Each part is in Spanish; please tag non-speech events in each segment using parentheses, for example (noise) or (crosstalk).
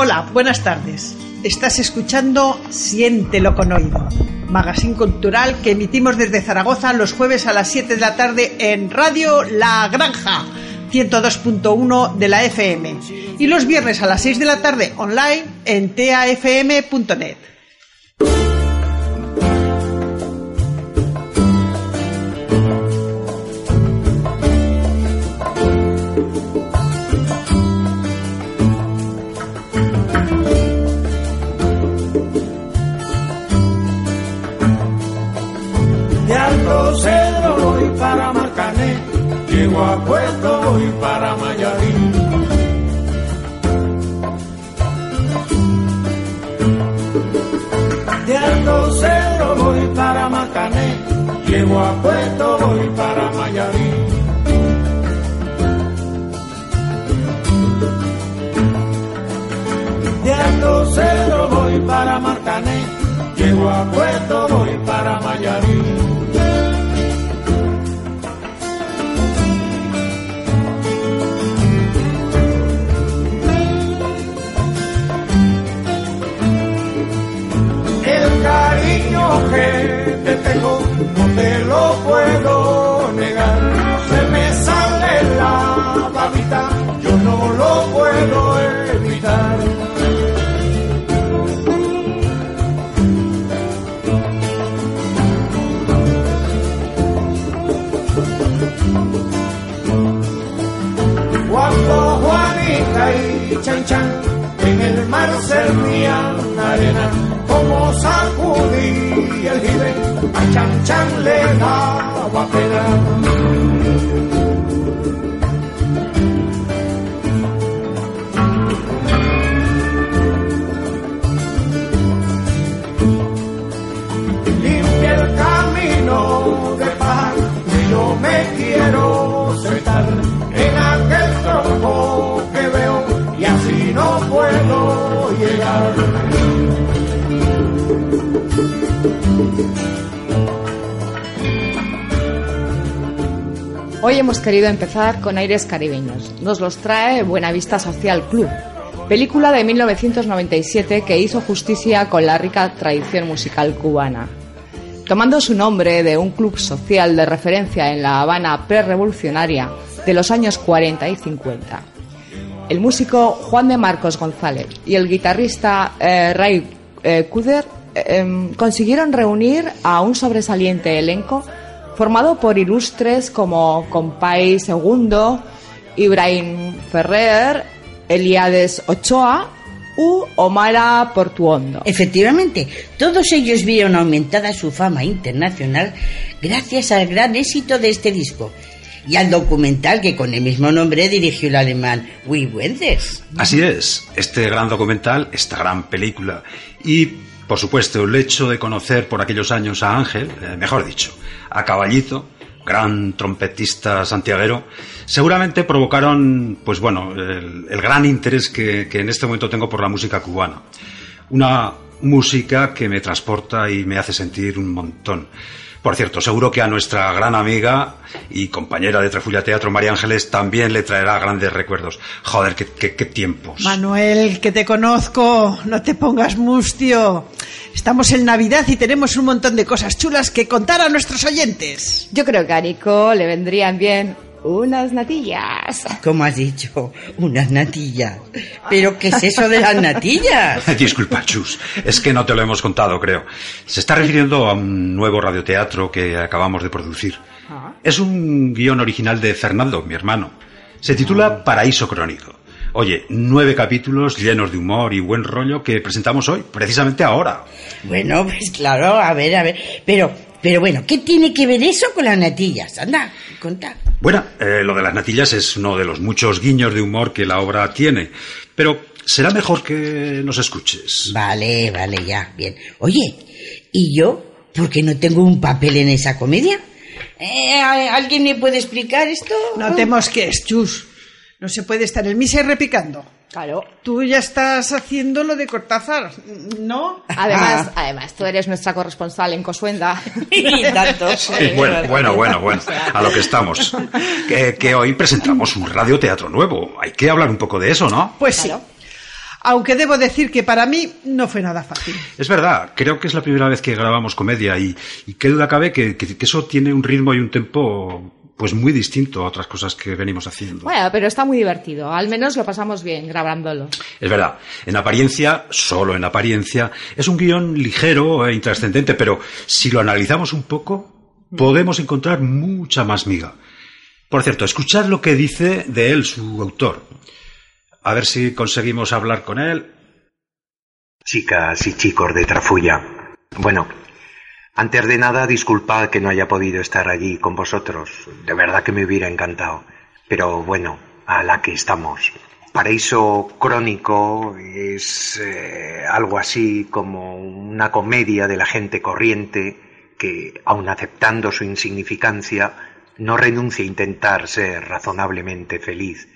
Hola, buenas tardes. Estás escuchando Siéntelo con oído, magazine cultural que emitimos desde Zaragoza los jueves a las 7 de la tarde en Radio La Granja 102.1 de la FM y los viernes a las 6 de la tarde online en tafm.net. llego a Puerto voy para Mayarín. De Alto Cedro voy para Marcané, llego a Puerto voy para Mayarín. De Alto Cedro voy para Marcané, llego a Puerto voy para Mayarín. Tengo no te lo puedo negar. Se me sale la babita, yo no lo puedo evitar. Cuando Juanita y Chan Chan en el mar servían arena, como sacudí el jibe, a Chan Chan le daba pena. Hoy hemos querido empezar con aires caribeños. Nos los trae Buenavista Social Club, película de 1997 que hizo justicia con la rica tradición musical cubana. Tomando su nombre de un club social de referencia en La Habana prerevolucionaria de los años 40 y 50. El músico Juan de Marcos González y el guitarrista eh, Ray eh, Kuder eh, em, consiguieron reunir a un sobresaliente elenco formado por ilustres como Compay Segundo, Ibrahim Ferrer, Eliades Ochoa u Omara Portuondo. Efectivamente, todos ellos vieron aumentada su fama internacional gracias al gran éxito de este disco y al documental que con el mismo nombre dirigió el alemán Wim Wenders. Así es, este gran documental, esta gran película y, por supuesto, el hecho de conocer por aquellos años a Ángel, eh, mejor dicho, a Caballito, gran trompetista santiaguero, seguramente provocaron, pues bueno, el, el gran interés que, que en este momento tengo por la música cubana. Una música que me transporta y me hace sentir un montón. Por cierto, seguro que a nuestra gran amiga y compañera de Trefulla Teatro, María Ángeles, también le traerá grandes recuerdos. Joder, qué, qué- qué tiempos. Manuel, que te conozco, no te pongas mustio. Estamos en Navidad y tenemos un montón de cosas chulas que contar a nuestros oyentes. Yo creo que a Nico le vendrían bien unas natillas. Como has dicho, unas natillas. ¿Pero qué es eso de las natillas? (laughs) Disculpa, Chus, es que no te lo hemos contado, creo. Se está refiriendo a un nuevo radioteatro que acabamos de producir. Es un guion original de Fernando, mi hermano. Se titula Paraíso Crónico. Oye, nueve capítulos llenos de humor y buen rollo que presentamos hoy, precisamente ahora. Bueno, pues claro, a ver, a ver. Pero, pero bueno, ¿qué tiene que ver eso con las natillas? Anda, contad. Bueno, eh, lo de las natillas es uno de los muchos guiños de humor que la obra tiene. Pero será mejor que nos escuches. Vale, vale, ya, bien. Oye, ¿y yo? ¿Por qué no tengo un papel en esa comedia? Eh, ¿Alguien me puede explicar esto? No te mosques, chus. No se puede estar el mise repicando. Claro. Tú ya estás haciendo lo de Cortázar, ¿no? Además, además, tú eres nuestra corresponsal en Cosuenda. (laughs) y tanto. Sí, bueno, bueno, bueno, bueno, a lo que estamos. Que, que hoy presentamos un radioteatro nuevo. Hay que hablar un poco de eso, ¿no? Pues sí. Claro. Aunque debo decir que para mí no fue nada fácil. Es verdad, creo que es la primera vez que grabamos comedia y, y qué duda cabe que, que- que eso tiene un ritmo y un tempo pues muy distinto a otras cosas que venimos haciendo. Bueno, pero está muy divertido. Al menos lo pasamos bien grabándolo. Es verdad, en apariencia, solo en apariencia, es un guion ligero e intrascendente, pero si lo analizamos un poco, podemos encontrar mucha más miga. Por cierto, escuchad lo que dice de él su autor. A ver si conseguimos hablar con él. Chicas y chicos de Trafulla. Bueno, antes de nada, disculpad que no haya podido estar allí con vosotros. De verdad que me hubiera encantado. Pero bueno, a la que estamos. Paraíso Crónico es eh, algo así como una comedia de la gente corriente que, aun aceptando su insignificancia, no renuncia a intentar ser razonablemente feliz,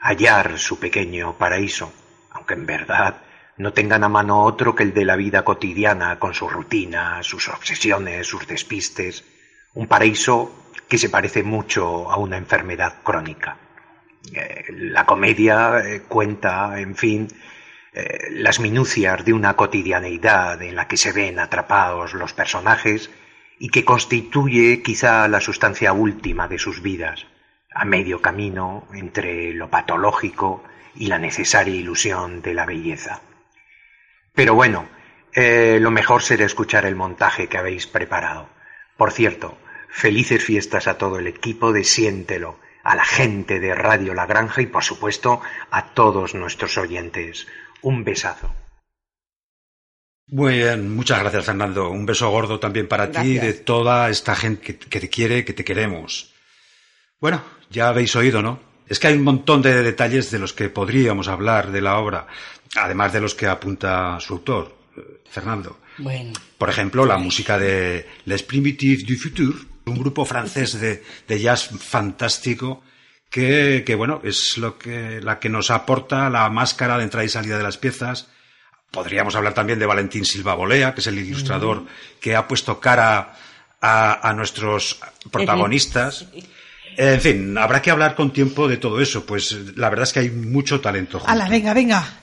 hallar su pequeño paraíso, aunque en verdad no tengan a mano otro que el de la vida cotidiana con su rutina, sus obsesiones, sus despistes, un paraíso que se parece mucho a una enfermedad crónica. Eh, la comedia eh, cuenta, en fin, eh, las minucias de una cotidianeidad en la que se ven atrapados los personajes y que constituye quizá la sustancia última de sus vidas, a medio camino entre lo patológico y la necesaria ilusión de la belleza. Pero bueno, eh, lo mejor será escuchar el montaje que habéis preparado. Por cierto, felices fiestas a todo el equipo de Siéntelo, a la gente de Radio La Granja y por supuesto a todos nuestros oyentes. Un besazo. Muy bien, muchas gracias Fernando. Un beso gordo también para ti y de toda esta gente que, que te quiere, que te queremos. Bueno, ya habéis oído, ¿no? Es que hay un montón de detalles de los que podríamos hablar de la obra, además de los que apunta su autor, eh, Fernando. Bueno, Por ejemplo, la música de Les Primitives du Futur, un grupo francés de, de jazz fantástico que, que, bueno, es lo que, la que nos aporta la máscara de entrada y salida de las piezas. Podríamos hablar también de Valentín Silva Bolea, que es el ilustrador que ha puesto cara a, a nuestros protagonistas. En fin, habrá que hablar con tiempo de todo eso, pues la verdad es que hay mucho talento. junto. Ala, venga, venga.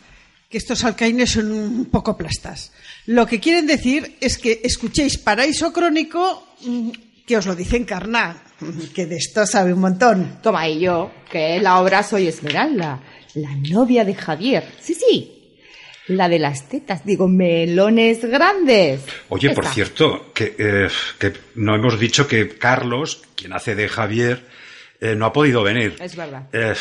Que estos alcaines son un poco plastas. Lo que quieren decir es que escuchéis Paraíso Crónico, mm, que os lo dice Encarná, (laughs) que de esto sabe un montón. Toma, y yo, que la obra soy Esmeralda, la novia de Javier. Sí, sí. La de las tetas, digo, melones grandes. Oye, por cierto, que, eh, que no hemos dicho que Carlos, quien hace de Javier, eh, no ha podido venir. Es verdad. Eh,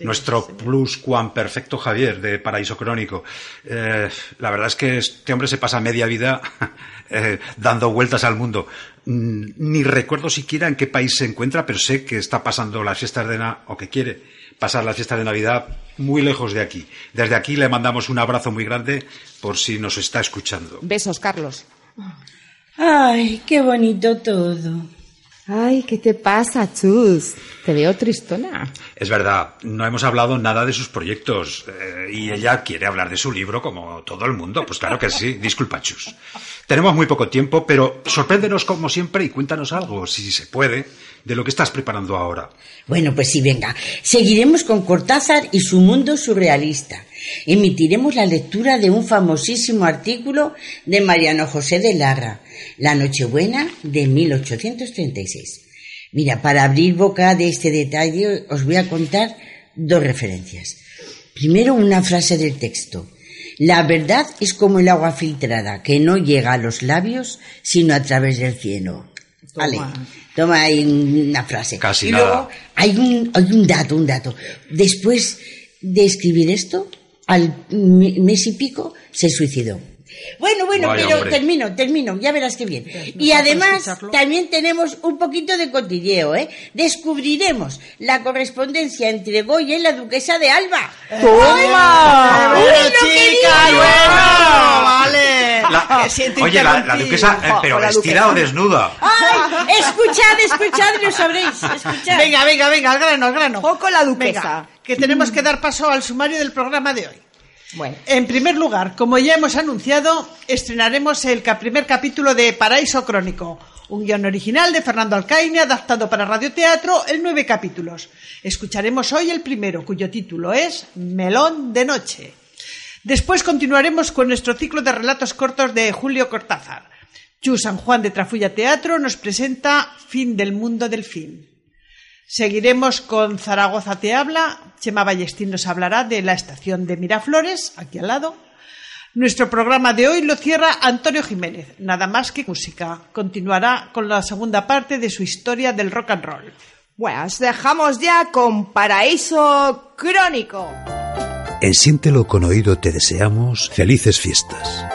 nuestro plus cuan perfecto Javier de Paraíso Crónico. Eh, la verdad es que este hombre se pasa media vida (laughs) eh, dando vueltas al mundo. Mm, Ni recuerdo siquiera en qué país se encuentra, pero sé que está pasando las fiestas de Navidad, o que quiere pasar las fiestas de Navidad muy lejos de aquí. Desde aquí le mandamos un abrazo muy grande por si nos está escuchando. Besos, Carlos. ay, qué bonito todo. Ay, ¿qué te pasa, Chus? Te veo tristona. Es verdad, no hemos hablado nada de sus proyectos eh, y ella quiere hablar de su libro como todo el mundo. Pues claro que sí, disculpa, Chus. Tenemos muy poco tiempo, pero sorpréndenos como siempre y cuéntanos algo, si se puede, de lo que estás preparando ahora. Bueno, pues sí, venga. Seguiremos con Cortázar y su mundo surrealista. Emitiremos la lectura de un famosísimo artículo de Mariano José de Larra, La Nochebuena de 1836. Mira, para abrir boca de este detalle os voy a contar dos referencias. Primero, una frase del texto. La verdad es como el agua filtrada, que no llega a los labios, sino a través del cielo. Vale, toma ahí una frase. Casi y luego nada. hay un, hay un dato, un dato. Después de escribir esto, al me- mes y pico, se suicidó. Bueno, bueno, Vaya, pero hombre. termino, termino, ya verás que bien. ¿no Y además también tenemos un poquito de cotilleo, ¿eh? Descubriremos la correspondencia entre Goya y la duquesa de Alba. ¡Toma! ¡Uy, Bueno, lo chica, bueno, vale. La- (laughs) oye, la, duquesa, eh, pero la vestida duquesa. o desnuda. ¡Ay! Escuchad, escuchad lo sabréis. Escuchad. Venga, venga, venga, al grano, al grano. Ojo con la duquesa. Venga, que tenemos que dar paso al sumario del programa de hoy. Bueno, En primer lugar, como ya hemos anunciado, estrenaremos el primer capítulo de Paraíso Crónico, un guion original de Fernando Alcaine adaptado para radioteatro en nueve capítulos. Escucharemos hoy el primero, cuyo título es Melón de Noche. Después continuaremos con nuestro ciclo de relatos cortos de Julio Cortázar. Chu San Juan de Trafulla Teatro nos presenta Fin del Mundo del Fin. Seguiremos con Zaragoza te habla. Chema Ballestín nos hablará de la estación de Miraflores, aquí al lado. Nuestro programa de hoy lo cierra Antonio Jiménez, nada más que música. Continuará con la segunda parte de su historia del rock and roll. bueno, os dejamos ya con Paraíso Crónico. En Siéntelo con Oído te deseamos felices fiestas.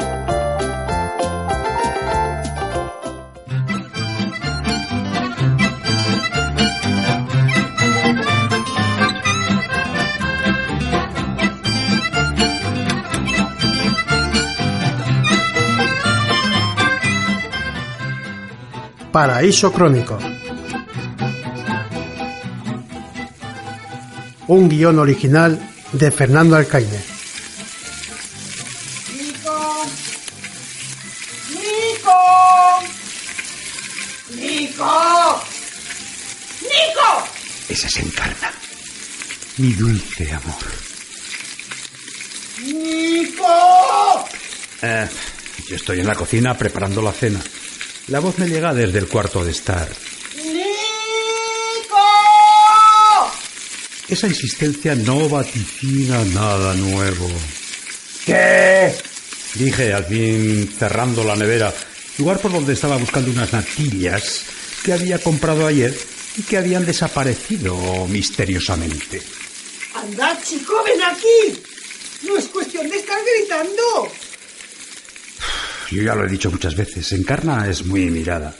Paraíso Crónico. Un guion original de Fernando Alcaine. ¡Nico! ¡Nico! ¡Nico! ¡Nico! Esa se encarna. Mi dulce amor. ¡Nico! Eh, yo estoy en la cocina preparando la cena. La voz me llega desde el cuarto de estar. ¡Nico! Esa insistencia no vaticina nada nuevo. ¿Qué? Dije al fin cerrando la nevera, lugar por donde estaba buscando unas natillas que había comprado ayer y que habían desaparecido misteriosamente. Anda, chico, ven aquí. No es cuestión de estar gritando. Yo ya lo he dicho muchas veces, Encarna es muy mirada.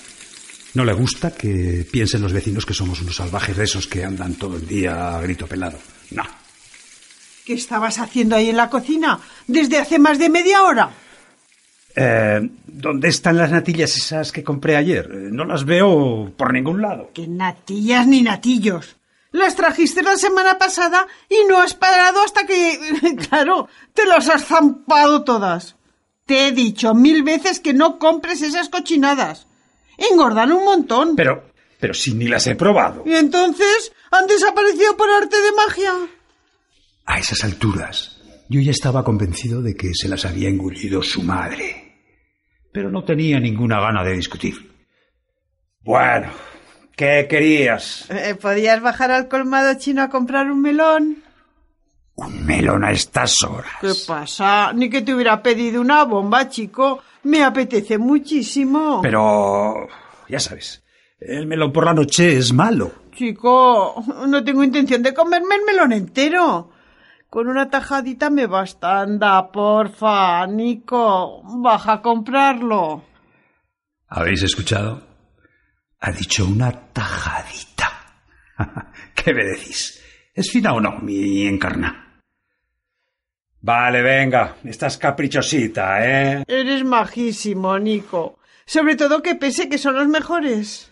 No le gusta que piensen los vecinos que somos unos salvajes de esos que andan todo el día a grito pelado. No. ¿Qué estabas haciendo ahí en la cocina desde hace más de media hora? Eh, ¿Dónde están las natillas esas que compré ayer? Eh, No las veo por ningún lado. Que natillas ni natillos. Las trajiste la semana pasada y no has parado hasta que, (laughs) claro, te las has zampado todas. Te he dicho mil veces que no compres esas cochinadas. Engordan un montón. Pero, pero si ni las he probado. Y entonces han desaparecido por arte de magia. A esas alturas, yo ya estaba convencido de que se las había engullido su madre. Pero no tenía ninguna gana de discutir. Bueno, ¿qué querías? Eh, ¿Podías bajar al colmado chino a comprar un melón? Un melón a estas horas. ¿Qué pasa? Ni que te hubiera pedido una bomba, chico. Me apetece muchísimo. Pero, ya sabes, el melón por la noche es malo. Chico, no tengo intención de comerme el melón entero. Con una tajadita me basta. Anda, porfa, Nico, baja a comprarlo. ¿Habéis escuchado? Ha dicho una tajadita. (laughs) ¿Qué me decís? ¿Es fina o no, mi encarna? Vale, venga, estás caprichosita, ¿eh? Eres majísimo, Nico. Sobre todo que pese que son los mejores.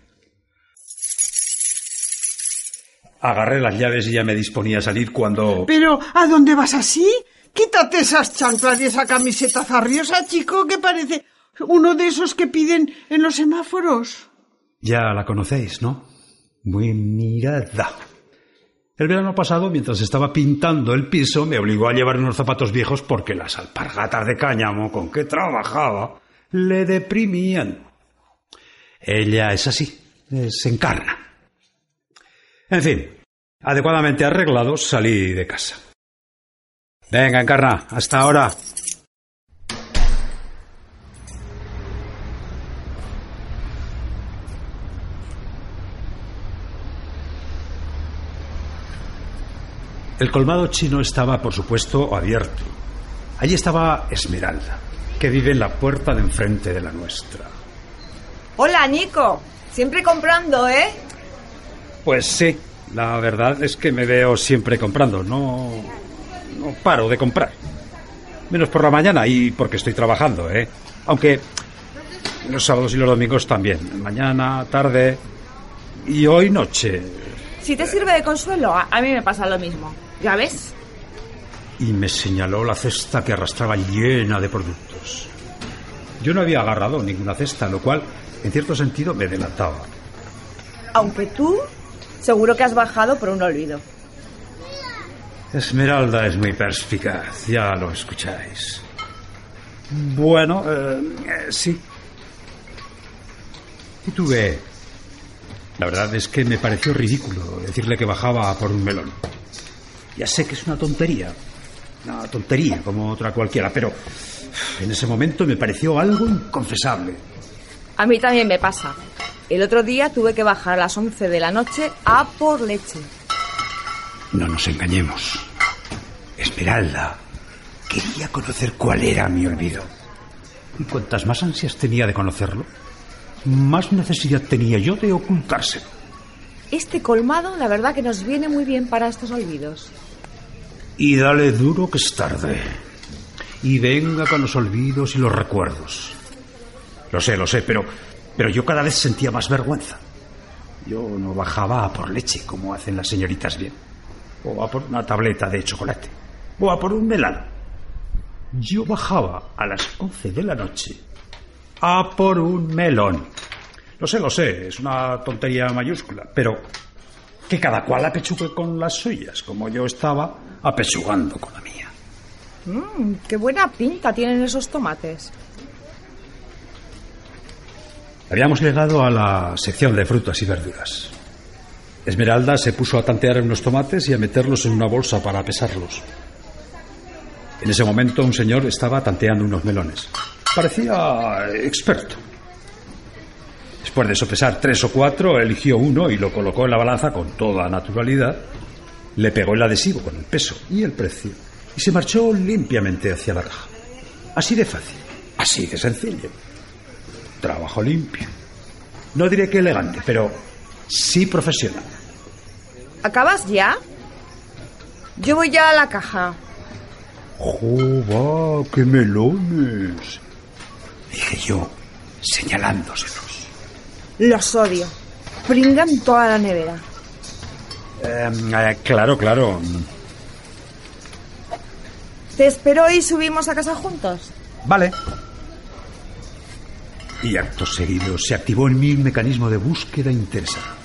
Agarré las llaves y ya me disponía a salir cuando... Pero, ¿a dónde vas así? Quítate esas chanclas y esa camiseta zarriosa, chico, que parece uno de esos que piden en los semáforos. Ya la conocéis, ¿no? Muy mirada. El verano pasado, mientras estaba pintando el piso, me obligó a llevar unos zapatos viejos porque las alpargatas de cáñamo con que trabajaba le deprimían. Ella es así, se encarna. En fin, adecuadamente arreglado, salí de casa. Venga, encarna, hasta ahora. El colmado chino estaba, por supuesto, abierto. Allí estaba Esmeralda, que vive en la puerta de enfrente de la nuestra. Hola, Nico. Siempre comprando, ¿eh? Pues sí, la verdad es que me veo siempre comprando, no, no paro de comprar. Menos por la mañana y porque estoy trabajando, ¿eh? Aunque los sábados y los domingos también. Mañana, tarde y hoy noche. Si te sirve de consuelo, a, a mí me pasa lo mismo. ¿Ya ves? Y me señaló la cesta que arrastraba llena de productos. Yo no había agarrado ninguna cesta, lo cual, en cierto sentido, me delataba. Aunque tú, seguro que has bajado por un olvido. Esmeralda es muy perspicaz, ya lo escucháis. Bueno, eh, eh, sí. Y tuve. La verdad es que me pareció ridículo decirle que bajaba por un melón. Ya sé que es una tontería. Una tontería como otra cualquiera, pero en ese momento me pareció algo inconfesable. A mí también me pasa. El otro día tuve que bajar a las 11 de la noche a por leche. No nos engañemos. Esmeralda quería conocer cuál era mi olvido. Y cuantas más ansias tenía de conocerlo, más necesidad tenía yo de ocultárselo. Este colmado, la verdad que nos viene muy bien para estos olvidos. Y dale duro que es tarde. Y venga con los olvidos y los recuerdos. Lo sé, lo sé, pero, pero yo cada vez sentía más vergüenza. Yo no bajaba a por leche como hacen las señoritas bien. O a por una tableta de chocolate. O a por un melón. Yo bajaba a las 11 de la noche a por un melón. Lo sé, lo sé, es una tontería mayúscula, pero que cada cual apechugue con las suyas, como yo estaba apechugando con la mía. Mmm, qué buena pinta tienen esos tomates. Habíamos llegado a la sección de frutas y verduras. Esmeralda se puso a tantear unos tomates y a meterlos en una bolsa para pesarlos. En ese momento un señor estaba tanteando unos melones. Parecía experto. Después de sopesar tres o cuatro, eligió uno y lo colocó en la balanza con toda naturalidad. Le pegó el adhesivo con el peso y el precio y se marchó limpiamente hacia la caja. Así de fácil, así de sencillo. Trabajo limpio. No diré que elegante, pero sí profesional. ¿Acabas ya? Yo voy ya a la caja. ¡Jova, qué melones! Dije yo, señalándoselos. Los odio. Pringan toda la nevera. Eh, eh, claro, claro. ¿Te espero y subimos a casa juntos? Vale. Y acto seguido se activó en mí un mecanismo de búsqueda interesada.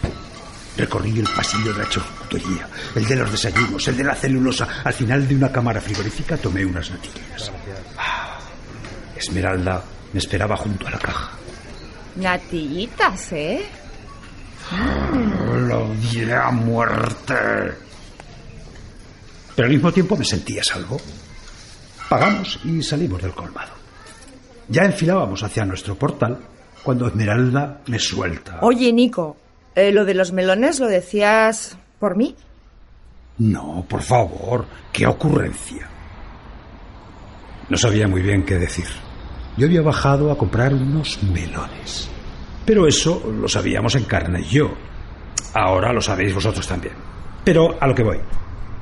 Recorrí el pasillo de la charcutería, el de los desayunos, el de la celulosa. Al final de una cámara frigorífica tomé unas natillas. Ah, Esmeralda me esperaba junto a la caja. Natillitas, ¿eh? Lo odié a muerte. Pero al mismo tiempo me sentía salvo. Pagamos y salimos del colmado. Ya enfilábamos hacia nuestro portal cuando Esmeralda me suelta. Oye, Nico, eh, lo de los melones lo decías por mí. No, por favor, qué ocurrencia. No sabía muy bien qué decir. Yo había bajado a comprar unos melones. Pero eso lo sabíamos en carne y yo. Ahora lo sabéis vosotros también. Pero a lo que voy.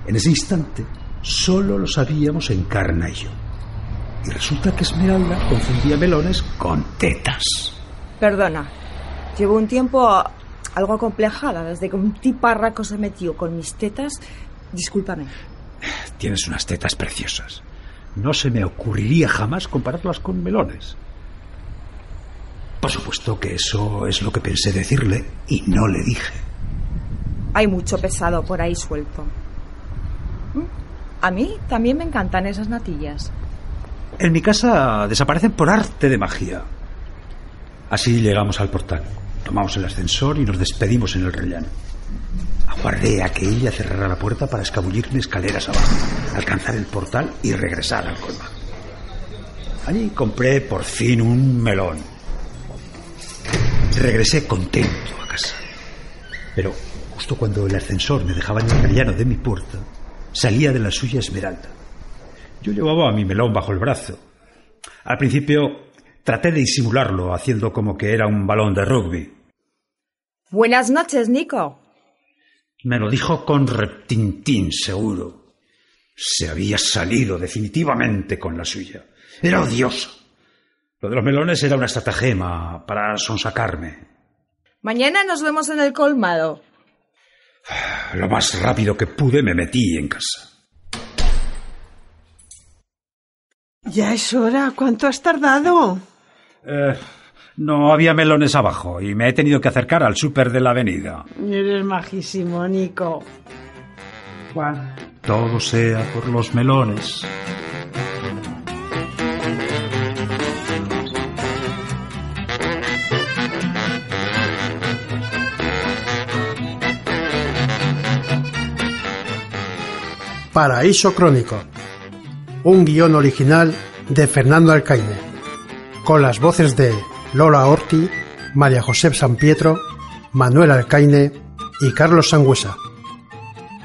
En ese instante solo lo sabíamos en carne y yo. Y resulta que Esmeralda confundía melones con tetas. Perdona, llevo un tiempo algo acomplejada desde que un tiparraco se metió con mis tetas. Discúlpame. Tienes unas tetas preciosas. No se me ocurriría jamás compararlas con melones. Por supuesto que eso es lo que pensé decirle y no le dije. Hay mucho pesado por ahí suelto. A mí también me encantan esas natillas. En mi casa desaparecen por arte de magia. Así llegamos al portal. Tomamos el ascensor y nos despedimos en el rellano. Aguardé a que ella cerrara la puerta para escabullirme escaleras abajo, alcanzar el portal y regresar al colmado. Allí compré por fin un melón. Regresé contento a casa. Pero justo cuando el ascensor me dejaba en el rellano de mi puerta, salía de la suya Esmeralda. Yo llevaba a mi melón bajo el brazo. Al principio traté de disimularlo, haciendo como que era un balón de rugby. Buenas noches, Nico. Me lo dijo con reptintín, seguro. Se había salido definitivamente con la suya. Era odioso. Lo de los melones era una estratagema para sonsacarme. Mañana nos vemos en el colmado. Lo más rápido que pude me metí en casa. Ya es hora. ¿Cuánto has tardado? Eh, no había melones abajo y me he tenido que acercar al súper de la avenida. Eres majísimo, Nico. Juan. Todo sea por los melones. Paraíso Crónico. Un guion original de Fernando Alcaine. Con las voces de Lola Orti, María José San Pietro, Manuel Alcaine y Carlos Sangüesa.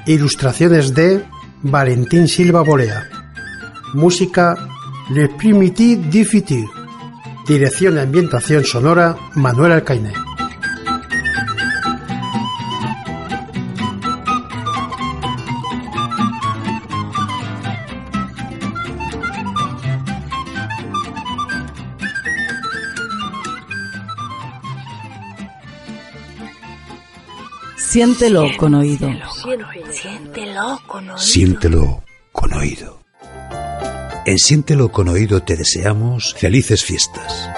Ilustraciones de Valentín Silva Borea. Música Le Primitive du Futur. Dirección y ambientación sonora Manuel Alcaine. Siéntelo con oído. Siéntelo con oído. Siéntelo con oído. En Siéntelo con oído te deseamos felices fiestas.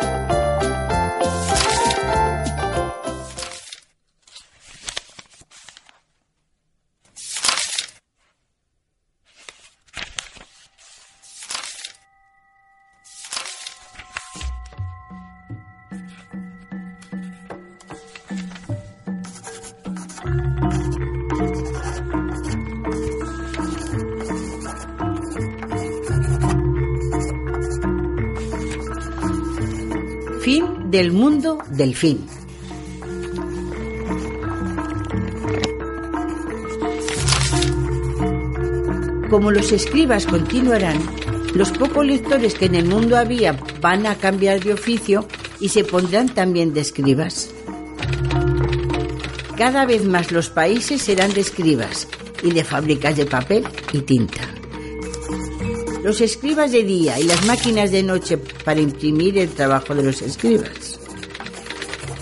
Mundo del fin. Como los escribas continuarán, los pocos lectores que en el mundo había van a cambiar de oficio y se pondrán también de escribas. Cada vez más los países serán de escribas y de fábricas de papel y tinta. Los escribas de día y las máquinas de noche para imprimir el trabajo de los escribas.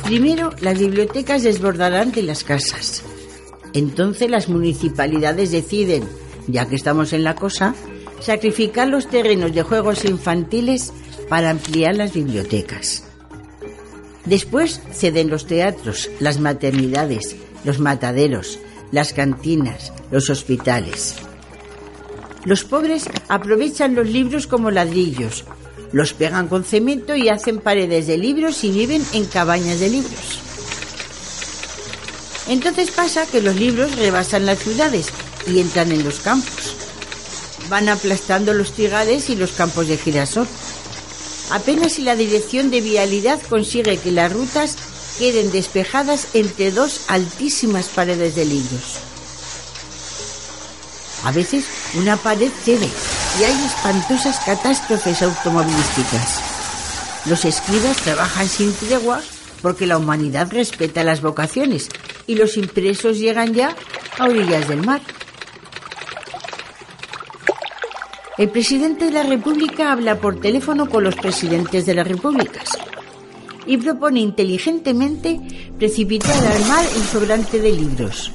Primero, las bibliotecas desbordarán de las casas. Entonces las municipalidades deciden, ya que estamos en la cosa, sacrificar los terrenos de juegos infantiles para ampliar las bibliotecas. Después ceden los teatros, las maternidades, los mataderos, las cantinas, los hospitales. Los pobres aprovechan los libros como ladrillos, los pegan con cemento y hacen paredes de libros y viven en cabañas de libros. Entonces pasa que los libros rebasan las ciudades y entran en los campos. Van aplastando los trigales y los campos de girasol. Apenas si la dirección de vialidad consigue que las rutas queden despejadas entre dos altísimas paredes de libros. A veces una pared cede y hay espantosas catástrofes automovilísticas. Los escribas trabajan sin tregua porque la humanidad respeta las vocaciones y los impresos llegan ya a orillas del mar. El presidente de la República habla por teléfono con los presidentes de las repúblicas y propone inteligentemente precipitar al mar el sobrante de libros.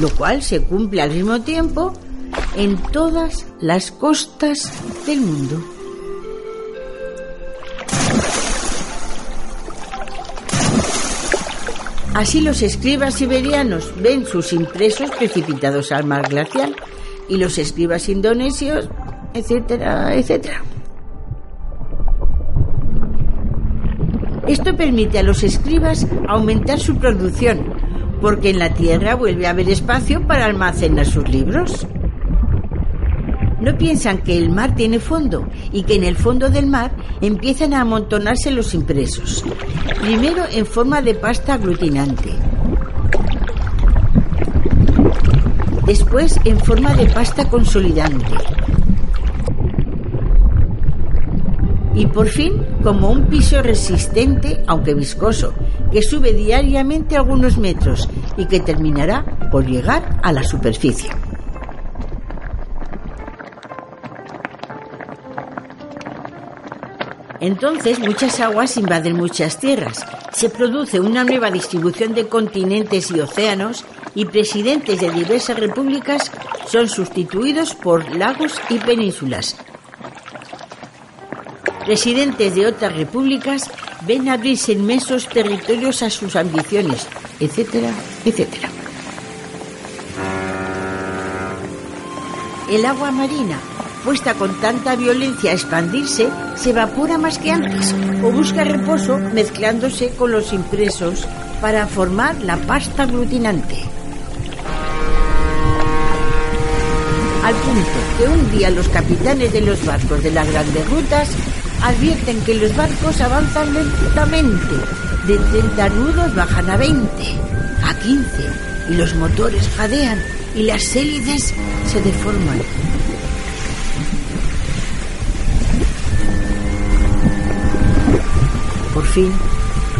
Lo cual se cumple al mismo tiempo en todas las costas del mundo. Así los escribas siberianos ven sus impresos precipitados al mar glacial y los escribas indonesios, etcétera, etcétera. Esto permite a los escribas aumentar su producción, porque en la Tierra vuelve a haber espacio para almacenar sus libros. No piensan que el mar tiene fondo y que en el fondo del mar empiezan a amontonarse los impresos. Primero en forma de pasta aglutinante. después en forma de pasta consolidante. Y por fin como un piso resistente, aunque viscoso, que sube diariamente algunos metros y que terminará por llegar a la superficie. Entonces muchas aguas invaden muchas tierras, se produce una nueva distribución de continentes y océanos y presidentes de diversas repúblicas son sustituidos por lagos y penínsulas. Presidentes de otras repúblicas ven abrirse inmensos territorios a sus ambiciones, etcétera, etcétera. El agua marina puesta con tanta violencia a expandirse, se evapora más que antes o busca reposo mezclándose con los impresos para formar la pasta aglutinante. Al punto que un día los capitanes de los barcos de las grandes rutas advierten que los barcos avanzan lentamente. De 30 nudos bajan a 20, a 15, y los motores jadean y las hélices se deforman. Por fin,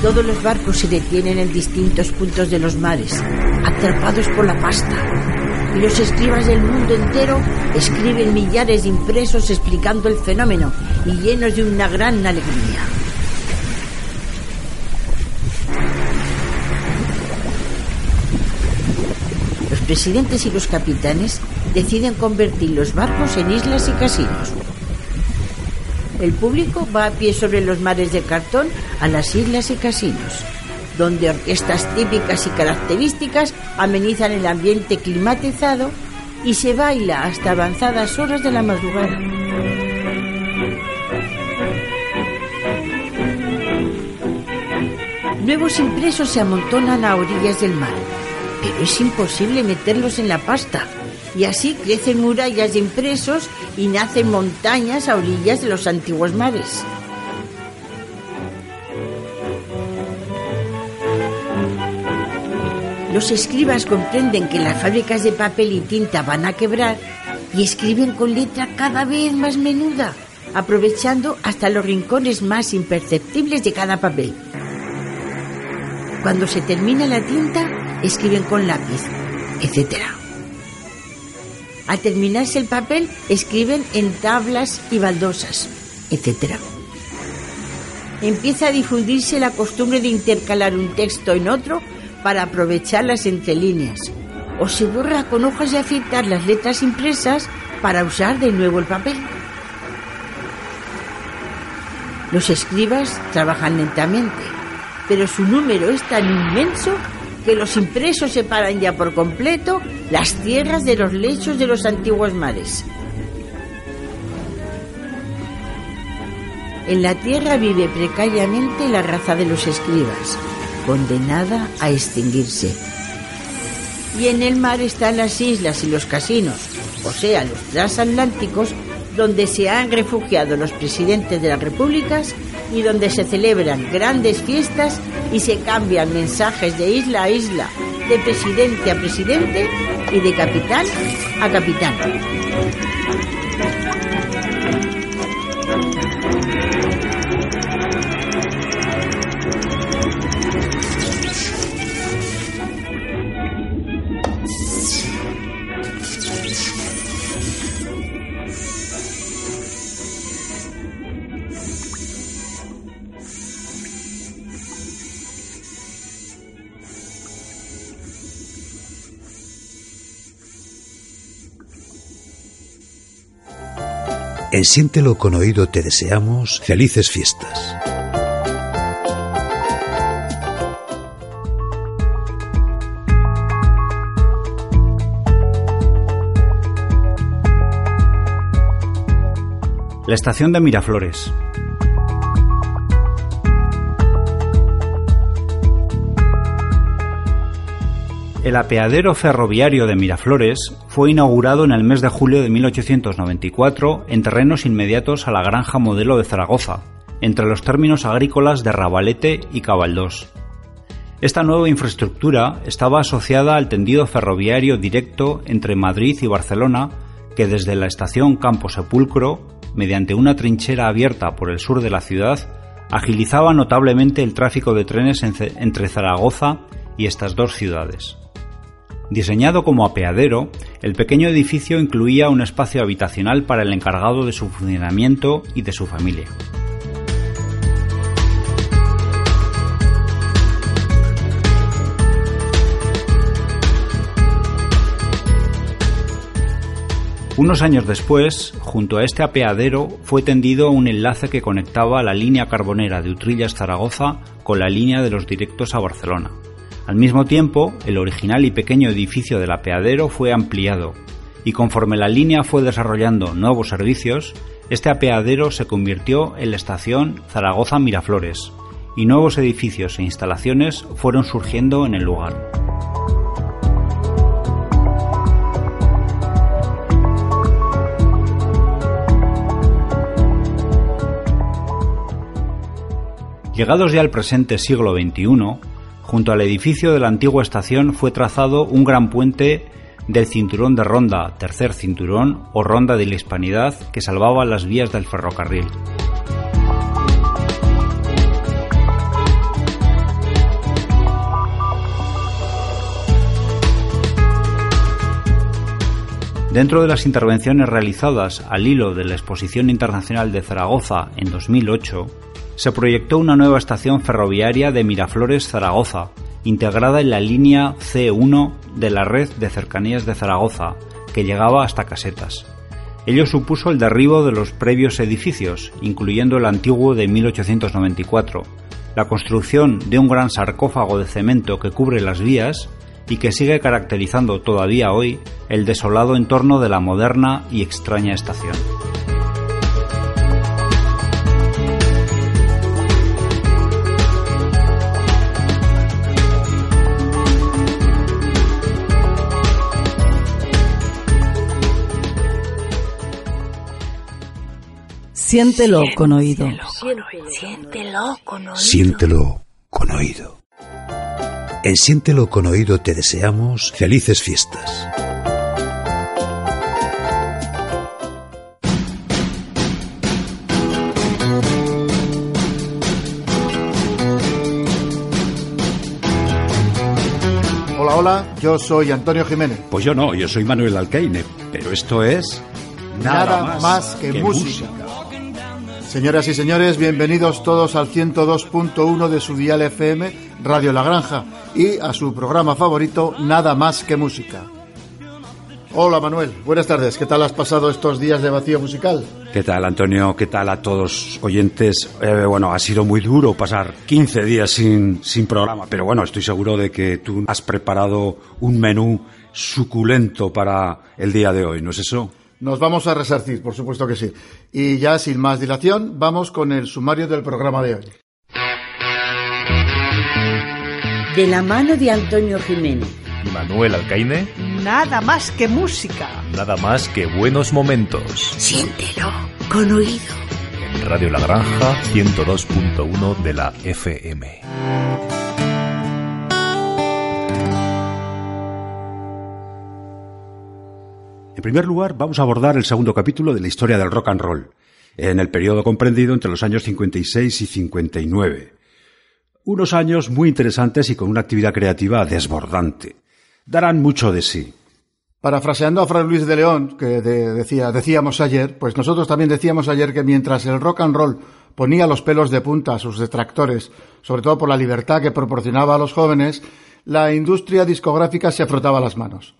todos los barcos se detienen en distintos puntos de los mares, atrapados por la pasta. Y los escribas del mundo entero escriben millares de impresos explicando el fenómeno y llenos de una gran alegría. Los presidentes y los capitanes deciden convertir los barcos en islas y casinos. El público va a pie sobre los mares de cartón a las islas y casinos, donde orquestas típicas y características amenizan el ambiente climatizado y se baila hasta avanzadas horas de la madrugada. Nuevos impresos se amontonan a orillas del mar, pero es imposible meterlos en la pasta y así crecen murallas de impresos y nacen montañas a orillas de los antiguos mares. Los escribas comprenden que las fábricas de papel y tinta van a quebrar y escriben con letra cada vez más menuda, aprovechando hasta los rincones más imperceptibles de cada papel. Cuando se termina la tinta, escriben con lápiz, etcétera. Al terminarse el papel, escriben en tablas y baldosas, etc. Empieza a difundirse la costumbre de intercalar un texto en otro para aprovechar las entrelíneas. O se borra con hojas de afeitar las letras impresas para usar de nuevo el papel. Los escribas trabajan lentamente, pero su número es tan inmenso que los impresos separan ya por completo las tierras de los lechos de los antiguos mares. En la tierra vive precariamente la raza de los escribas, condenada a extinguirse. Y en el mar están las islas y los casinos, o sea, los transatlánticos, donde se han refugiado los presidentes de las repúblicas y donde se celebran grandes fiestas y se cambian mensajes de isla a isla, de presidente a presidente y de capitán a capitán. En Siéntelo con oído te deseamos felices fiestas. La estación de Miraflores. El apeadero ferroviario de Miraflores fue inaugurado en el mes de julio de 1894 en terrenos inmediatos a la granja modelo de Zaragoza, entre los términos agrícolas de Rabalete y Cabaldós. Esta nueva infraestructura estaba asociada al tendido ferroviario directo entre Madrid y Barcelona, que desde la estación Campo Sepulcro, mediante una trinchera abierta por el sur de la ciudad, agilizaba notablemente el tráfico de trenes entre Zaragoza y estas dos ciudades. Diseñado como apeadero, el pequeño edificio incluía un espacio habitacional para el encargado de su funcionamiento y de su familia. Unos años después, junto a este apeadero, fue tendido un enlace que conectaba la línea carbonera de Utrillas-Zaragoza con la línea de los directos a Barcelona. Al mismo tiempo, el original y pequeño edificio del apeadero fue ampliado, y conforme la línea fue desarrollando nuevos servicios, este apeadero se convirtió en la estación Zaragoza-Miraflores, y nuevos edificios e instalaciones fueron surgiendo en el lugar. Llegados ya al presente siglo XXI, junto al edificio de la antigua estación fue trazado un gran puente del cinturón de ronda, tercer cinturón o ronda de la hispanidad que salvaba las vías del ferrocarril. Dentro de las intervenciones realizadas al hilo de la Exposición Internacional de Zaragoza en 2008, se proyectó una nueva estación ferroviaria de Miraflores-Zaragoza, integrada en la línea C1 de la red de cercanías de Zaragoza, que llegaba hasta Casetas. Ello supuso el derribo de los previos edificios, incluyendo el antiguo de 1894, la construcción de un gran sarcófago de cemento que cubre las vías y que sigue caracterizando todavía hoy el desolado entorno de la moderna y extraña estación. Siéntelo con oído. Siéntelo con oído. Siéntelo con oído. En Siéntelo con oído te deseamos felices fiestas. Hola, hola, yo soy Antonio Jiménez. Pues yo no, yo soy Manuel Alcaine, pero esto es nada, más, que, música. Señoras y señores, bienvenidos todos al 102.1 de su dial FM, Radio La Granja, y a su programa favorito, Nada más que música. Hola Manuel, buenas tardes. ¿Qué tal has pasado estos días de vacío musical? ¿Qué tal Antonio? ¿Qué tal a todos oyentes? Eh, bueno, ha sido muy duro pasar 15 días sin, sin programa, pero bueno, estoy seguro de que tú has preparado un menú suculento para el día de hoy, ¿no es eso? Nos vamos a resarcir, por supuesto que sí. Y ya sin más dilación, vamos con el sumario del programa de hoy. De la mano de Antonio Jiménez. Y Manuel Alcaine. Nada más que música. Nada más que buenos momentos. Siéntelo con oído. En Radio La Granja 102.1 de la FM. Primer lugar, vamos a abordar el segundo capítulo de la historia del rock and roll, en el periodo comprendido entre los años 56 y 59. Unos años muy interesantes y con una actividad creativa desbordante. Darán mucho de sí. Parafraseando a Fray Luis de León, que decía, decíamos ayer, pues nosotros también decíamos ayer que mientras el rock and roll ponía los pelos de punta a sus detractores, sobre todo por la libertad que proporcionaba a los jóvenes, la industria discográfica se frotaba las manos.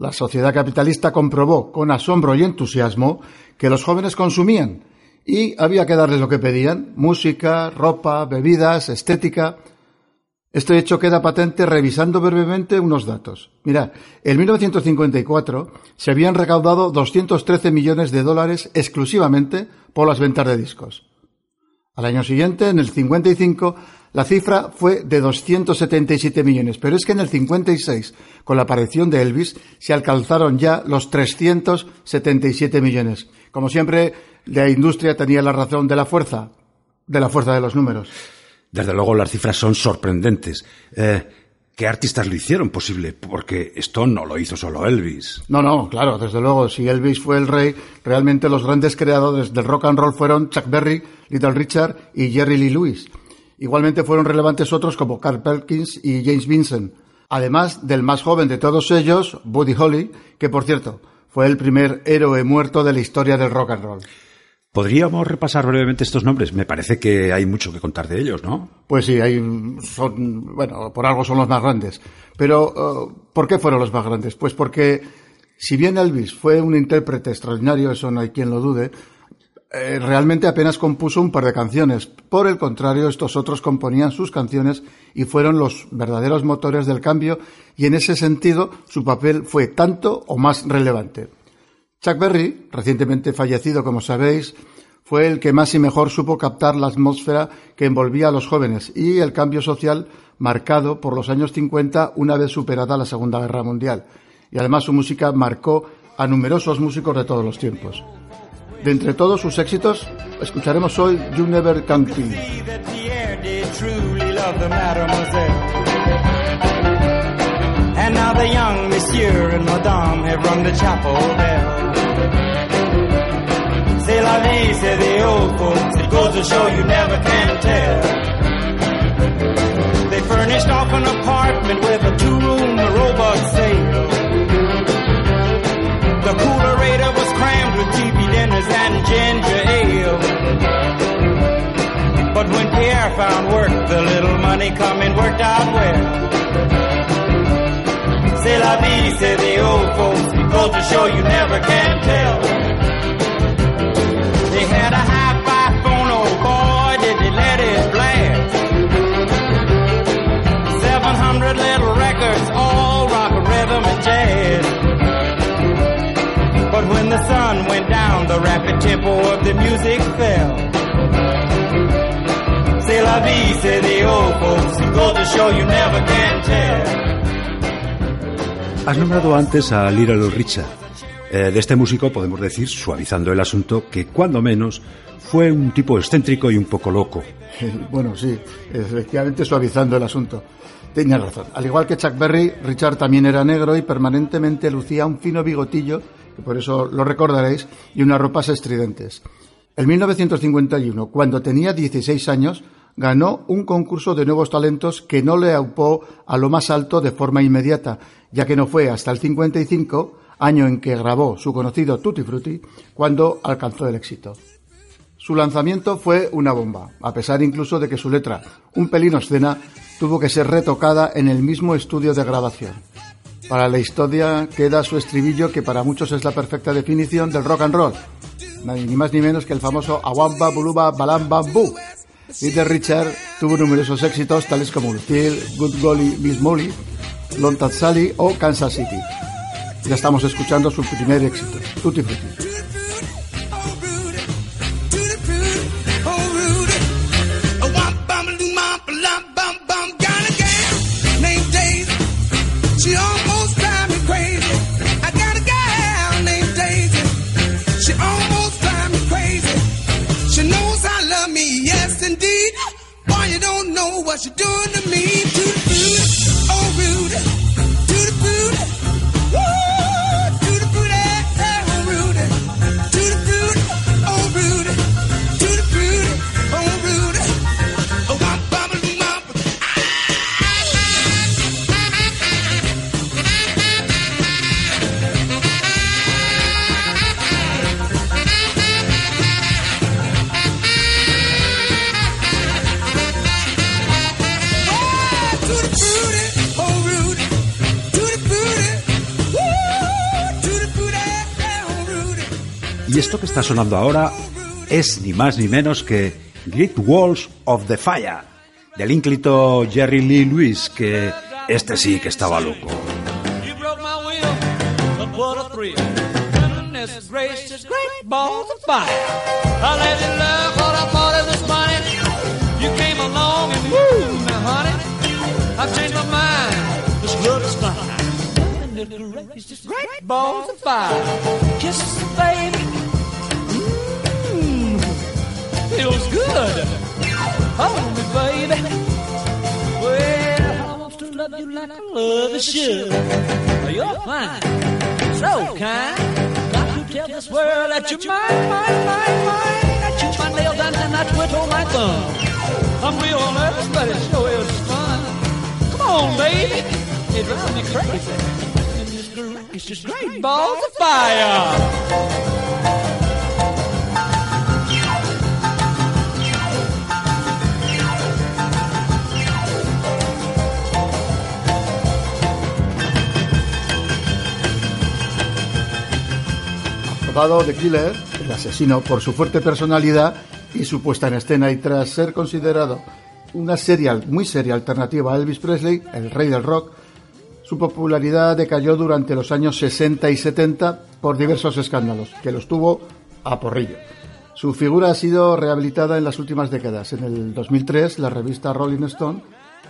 La sociedad capitalista comprobó con asombro y entusiasmo que los jóvenes consumían y había que darles lo que pedían, música, ropa, bebidas, estética. Este hecho queda patente revisando brevemente unos datos. Mira, en 1954 se habían recaudado 213 millones de dólares exclusivamente por las ventas de discos. Al año siguiente, en el 55, la cifra fue de 277 millones, pero es que en el 56, con la aparición de Elvis, se alcanzaron ya los 377 millones. Como siempre, la industria tenía la razón de la fuerza, de la fuerza de los números. Desde luego las cifras son sorprendentes. Eh, ¿Qué artistas lo hicieron posible? Porque esto no lo hizo solo Elvis. No, no, claro, desde luego, si Elvis fue el rey, realmente los grandes creadores del rock and roll fueron Chuck Berry, Little Richard y Jerry Lee Lewis. Igualmente fueron relevantes otros como Carl Perkins y James Vincent, además del más joven de todos ellos, Buddy Holly, que por cierto, fue el primer héroe muerto de la historia del rock and roll. Podríamos repasar brevemente estos nombres. Me parece que hay mucho que contar de ellos, ¿no? Pues sí, hay, son, bueno, por algo son los más grandes. Pero, eh, ¿por qué fueron los más grandes? Pues porque, si bien Elvis fue un intérprete extraordinario, eso no hay quien lo dude, eh, realmente apenas compuso un par de canciones. Por el contrario, estos otros componían sus canciones y fueron los verdaderos motores del cambio y en ese sentido su papel fue tanto o más relevante. Chuck Berry, recientemente fallecido como sabéis, fue el que más y mejor supo captar la atmósfera que envolvía a los jóvenes y el cambio social marcado por los años 50 una vez superada la Segunda Guerra Mundial. Y además su música marcó a numerosos músicos de todos los tiempos. De entre todos sus éxitos, escucharemos hoy You Never Can And now the young monsieur and madame have rung the chapel bell. C'est la vie, say the old folks. It goes to show you never can tell. They furnished off an apartment with a two-room robot sale. TV dinners and ginger ale. But when Pierre found work, the little money coming worked out well. C'est la vie, say the old folks. To show you never can tell. They had a when the sun went down, the rapid tempo of the music fell. C'est la vie, say the old folks. It goes to show you never can tell. Has nombrado antes a Little Richard. Eh, de este músico podemos decir, suavizando el asunto, que cuando menos fue un tipo excéntrico y un poco loco. Bueno, sí, efectivamente suavizando el asunto. Tenía razón. Al igual que Chuck Berry, Richard también era negro y permanentemente lucía un fino bigotillo, por eso lo recordaréis, y unas ropas estridentes. En 1951, cuando tenía 16 años, ganó un concurso de nuevos talentos que no le aupó a lo más alto de forma inmediata, ya que no fue hasta el 55, año en que grabó su conocido Tutti Frutti, cuando alcanzó el éxito. Su lanzamiento fue una bomba, a pesar incluso de que su letra, un pelín escena, tuvo que ser retocada en el mismo estudio de grabación. Para la historia queda su estribillo que para muchos es la perfecta definición del rock and roll, ni más ni menos que el famoso Awamba Buluba Balam Bamboo, Little Richard tuvo numerosos éxitos tales como Lucille, Good Golly Miss Molly, Lontan Sally o Kansas City. Ya estamos escuchando su primer éxito, Tutti Frutti. Está sonando ahora es ni más ni menos que Great Walls of the Fire, del ínclito Jerry Lee Lewis, que este sí que estaba loco. Great balls of fire. feels good. Hold me, baby. Well, I want to love you like I love a should. You're fine, so kind. Got to tell this world that you're mine, mine, mine, mine. I chew my nails down and I twiddle my thumb. I'm real nervous, but it sure is fun. Come on, baby. It drives me crazy. It's just great balls of fire. Apodado The Killer, el asesino, por su fuerte personalidad y su puesta en escena y tras ser considerado una serial, muy seria alternativa a Elvis Presley, el rey del rock, su popularidad decayó durante los años 60 y 70 por diversos escándalos, que los tuvo a porrillo. Su figura ha sido rehabilitada en las últimas décadas. En el 2003, la revista Rolling Stone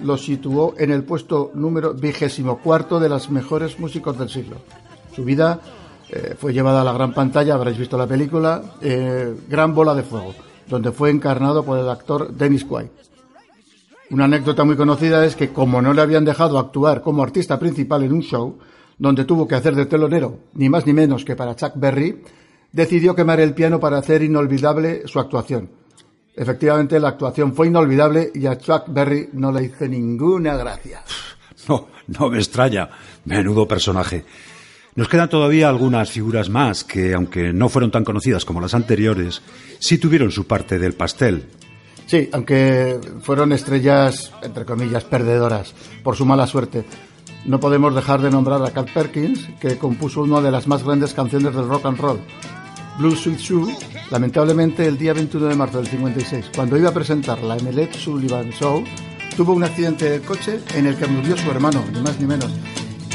lo situó en el puesto número vigésimo cuarto de los mejores músicos del siglo. Su vida eh, fue llevada a la gran pantalla, habréis visto la película, eh, Gran Bola de Fuego, donde fue encarnado por el actor Dennis Quaid. Una anécdota muy conocida es que como no le habían dejado actuar como artista principal en un show, donde tuvo que hacer de telonero, ni más ni menos que para Chuck Berry, decidió quemar el piano para hacer inolvidable su actuación. Efectivamente, la actuación fue inolvidable y a Chuck Berry no le hizo ninguna gracia. (laughs) No, no me extraña. Menudo personaje. Nos quedan todavía algunas figuras más que, aunque no fueron tan conocidas como las anteriores, sí tuvieron su parte del pastel. Sí, aunque fueron estrellas, entre comillas, perdedoras por su mala suerte. No podemos dejar de nombrar a Carl Perkins, que compuso una de las más grandes canciones del rock and roll, Blue Sweet Shoe, lamentablemente el día 21 de marzo del 56, cuando iba a presentarla en el Sullivan Show, tuvo un accidente de coche en el que murió su hermano, ni más ni menos.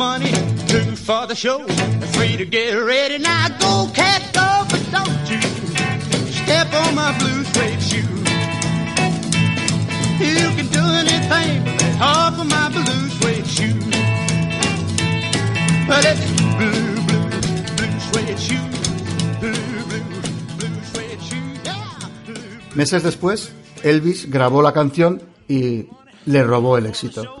money, two for the show, three to get ready. Now go, cat, go, but don't you step on my blue suede shoe. You can do anything but lay off of my blue suede shoe. Well, it's blue, blue, blue suede shoe. Blue, blue, blue suede shoe. Meses después, Elvis grabó la canción y le robó el éxito.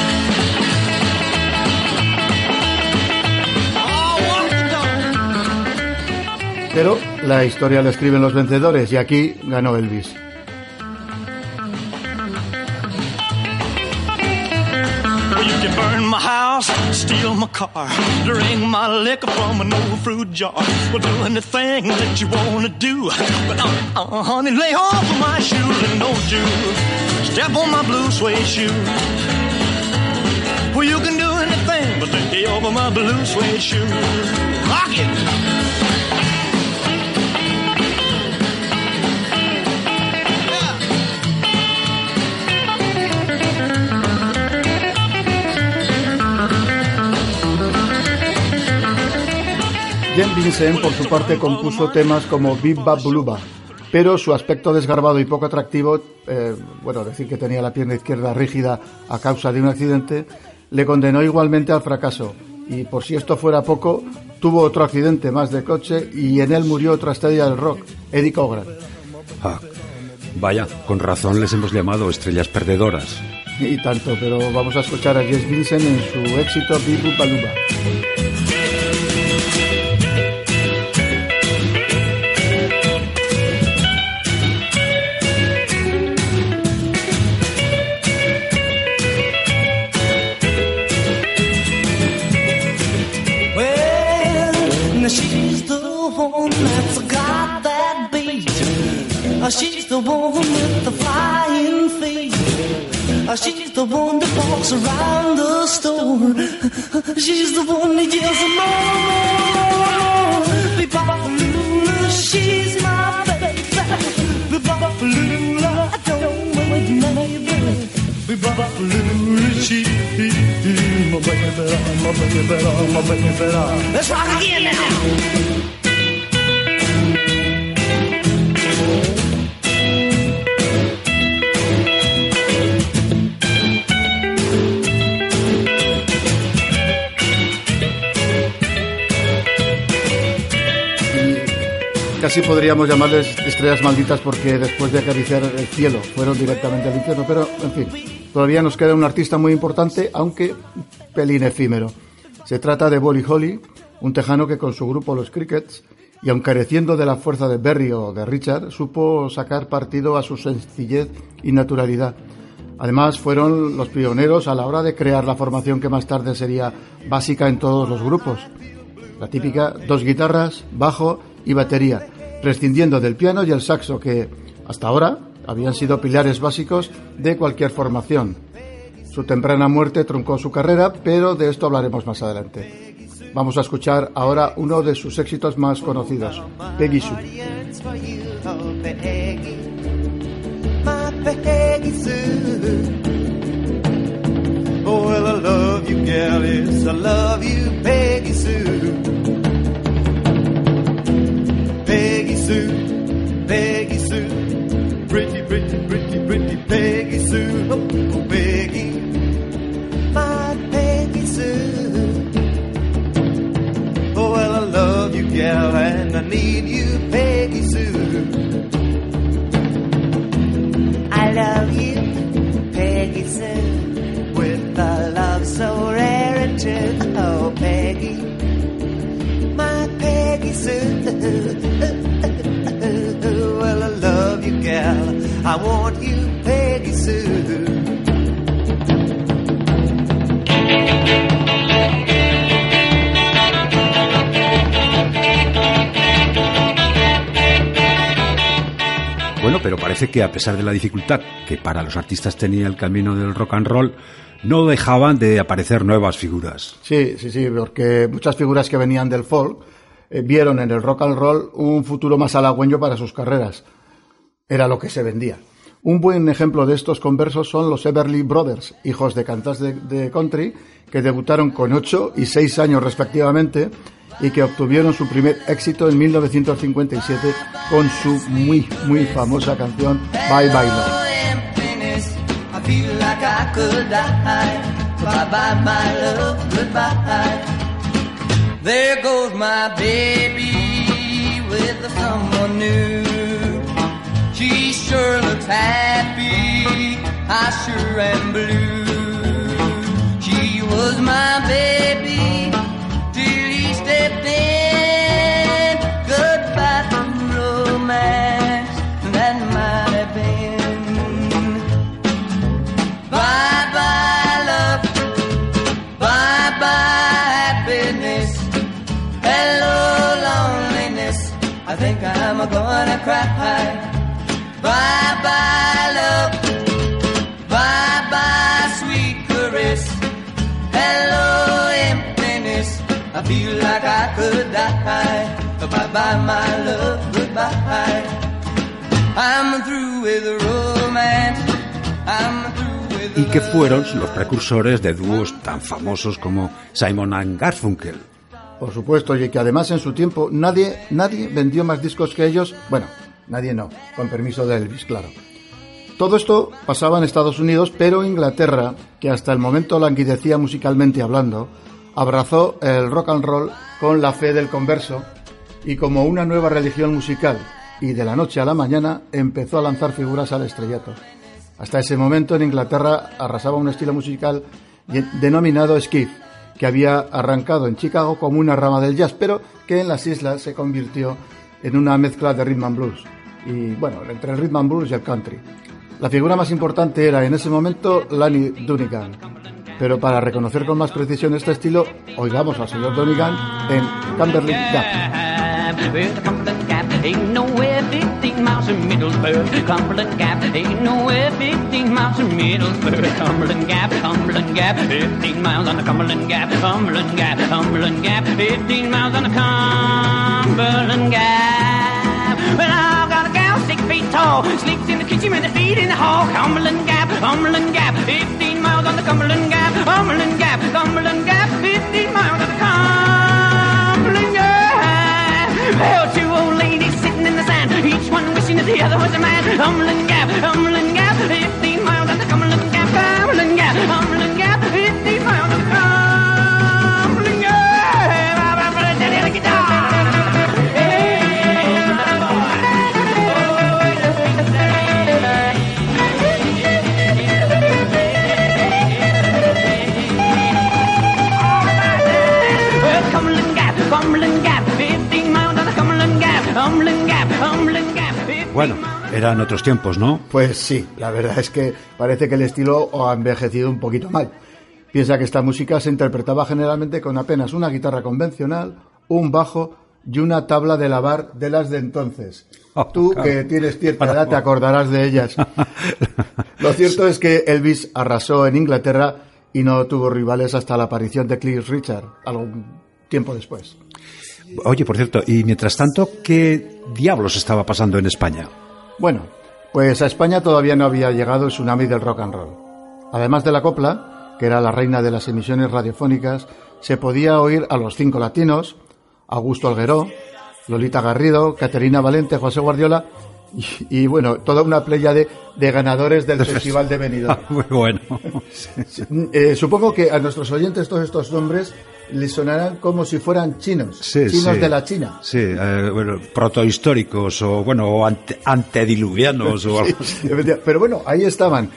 Pero la historia la escriben los vencedores y aquí ganó Elvis. Burn my house, steal my car, drink my liquor from an old fruit jar. Well, do anything that you wanna do, but uh, uh, honey, lay off of my shoes and don't you step on my blue suede shoe. Well, you can do anything but lay over my blue suede shoe. Rock it. Jen Vincent, por su parte, compuso temas como Bip Bap Buluba, pero su aspecto desgarbado y poco atractivo, eh, bueno, decir que tenía la pierna izquierda rígida a causa de un accidente, le condenó igualmente al fracaso. Y por si esto fuera poco, tuvo otro accidente más de coche y en él murió otra estrella del rock, Eddie Cochran. Ah, Vaya, con razón les hemos llamado estrellas perdedoras. Y tanto, pero vamos a escuchar a Jess Vincent en su éxito Bibu Baluba. She's the one with the flying feet. Uh, She's the one that walks around the store. (laughs) She's the one that yells more, more, more. Be-bop-a-lula, she's my baby. Be-bop-a-lula, I don't wait, maybe. Be-bop-a-lula, she, my baby, my baby, my baby. Let's rock again now. Casi podríamos llamarles estrellas malditas porque después de acariciar el cielo fueron directamente al infierno, pero en fin, todavía nos queda un artista muy importante, aunque pelín efímero. Se trata de Bolly Holly, un tejano que con su grupo Los Crickets, y aun careciendo de la fuerza de Berry o de Richard, supo sacar partido a su sencillez y naturalidad. Además, fueron los pioneros a la hora de crear la formación que más tarde sería básica en todos los grupos. La típica dos guitarras, bajo y batería, prescindiendo del piano y el saxo que, hasta ahora, habían sido pilares básicos de cualquier formación. Su temprana muerte truncó su carrera, pero de esto hablaremos más adelante. Vamos a escuchar ahora uno de sus éxitos más conocidos, Peggy Sue. Peggy Sue. Peggy Sue, Peggy Sue, pretty, pretty, pretty, pretty Peggy Sue. Oh, oh, Peggy, my Peggy Sue. Oh, well, I love you, gal, and I need you, Peggy Sue. I love you, Peggy Sue, with a love so rare and true. Oh, Peggy, my Peggy Sue. I want you, Peggy Sue. Bueno, pero parece que a pesar de la dificultad que para los artistas tenía el camino del rock and roll, no dejaban de aparecer nuevas figuras. Sí, sí, sí, porque muchas figuras que venían del folk eh, vieron en el rock and roll un futuro más halagüeño para sus carreras. Era lo que se vendía. Un buen ejemplo de estos conversos son los Everly Brothers, hijos de cantantes de, country, que debutaron con 8 y 6 años respectivamente y que obtuvieron su primer éxito en 1957 con su muy, muy famosa canción Bye Bye Love. Sure looks happy. I sure am blue. She was my baby till he stepped in. Goodbye to romance. That might have been. Bye bye love. Bye bye happiness. Hello loneliness. I think I'm gonna cry. Bye bye love. Bye bye sweet caress. Hello emptiness. I feel like I could die. Bye bye my love. Goodbye. I'm through with romance. I'm through with Y que fueron los precursores de dúos tan famosos como Simon and Garfunkel. Por supuesto, y que además en su tiempo nadie, nadie vendió más discos que ellos. Bueno, nadie no, con permiso de Elvis, claro. Todo esto pasaba en Estados Unidos, pero Inglaterra, que hasta el momento languidecía musicalmente hablando, abrazó el rock and roll con la fe del converso y como una nueva religión musical, y de la noche a la mañana empezó a lanzar figuras al estrellato. Hasta ese momento en Inglaterra arrasaba un estilo musical denominado skiff, que había arrancado en Chicago como una rama del jazz, pero que en las islas se convirtió en una mezcla de rhythm and blues, y bueno, entre el rhythm and blues y el country. La figura más importante era en ese momento Lanny Dunigan, pero para reconocer con más precisión este estilo, oigamos al señor Dunigan en. Cumberland Gap tall, sleeps in the kitchen with her feet in the hall. Cumberland Gap, Cumberland Gap, 15 miles on the Cumberland Gap. Cumberland Gap, Cumberland Gap, 15 miles on the Cumberland Gap. Well, two old ladies sitting in the sand, each one wishing that the other was a man. Cumberland Gap, Cumberland Gap, 15 miles on the Cumberland Gap, Cumberland Gap, Cumberland Gap, Bueno, eran otros tiempos, ¿no? Pues sí, la verdad es que parece que el estilo ha envejecido un poquito mal. Piensa que esta música se interpretaba generalmente con apenas una guitarra convencional, un bajo y una tabla de lavar de las de entonces. Tú, que tienes cierta edad, te acordarás de ellas. (laughs) Lo cierto es que Elvis arrasó en Inglaterra y no tuvo rivales hasta la aparición de Cliff Richard, algún tiempo después. Oye, por cierto, y mientras tanto, ¿qué diablos estaba pasando en España? Bueno, pues a España todavía no había llegado el tsunami del rock and roll. Además de la copla, que era la reina de las emisiones radiofónicas, se podía oír a los cinco latinos, Augusto Algueró, Lolita Garrido, Caterina Valente, José Guardiola y, y, bueno, toda una playa de, de ganadores del (laughs) Festival de Benidorm. (laughs) Muy bueno. (laughs) Eh, supongo que a nuestros oyentes todos estos nombres les sonarán como si fueran chinos, Sí, chinos sí. de la China. Sí, eh, bueno, protohistóricos o, bueno, ante- antediluvianos o (laughs) algo así. Pero bueno, ahí estaban.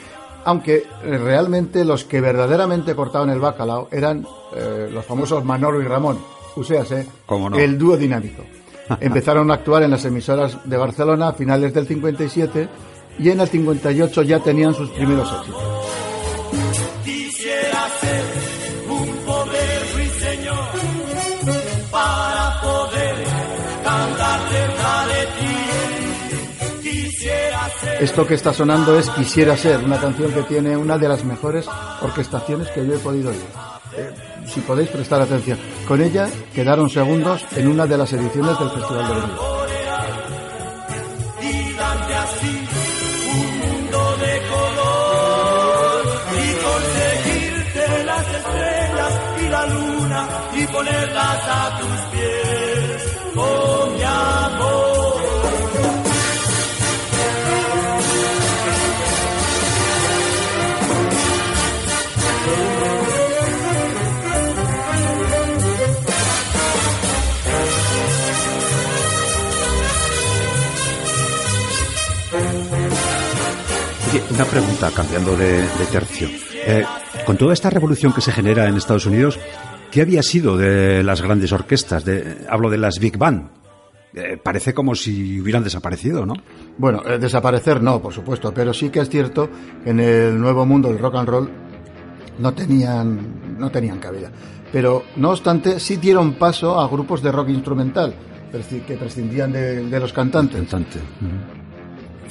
Aunque eh, realmente los que verdaderamente cortaban el bacalao eran eh, los famosos Manolo y Ramón, uséase, ¿Cómo no? el dúo dinámico. (laughs) Empezaron a actuar en las emisoras de Barcelona a finales del 57 y en el 58 ya tenían sus primeros éxitos. Esto que está sonando es Quisiera ser, una canción que tiene una de las mejores orquestaciones que yo he podido oír. Eh, si podéis prestar atención. Con ella quedaron segundos en una de las ediciones del Festival de Benidorm. Oye, una pregunta, cambiando de, de tercio. Eh, con toda esta revolución que se genera en Estados Unidos, ¿qué había sido de las grandes orquestas? De, hablo de las Big Band. Eh, parece como si hubieran desaparecido, ¿no? Bueno, eh, desaparecer no, por supuesto, pero sí que es cierto que en el nuevo mundo del rock and roll no tenían, no tenían cabida. Pero, no obstante, sí dieron paso a grupos de rock instrumental, que prescindían de, de los cantantes.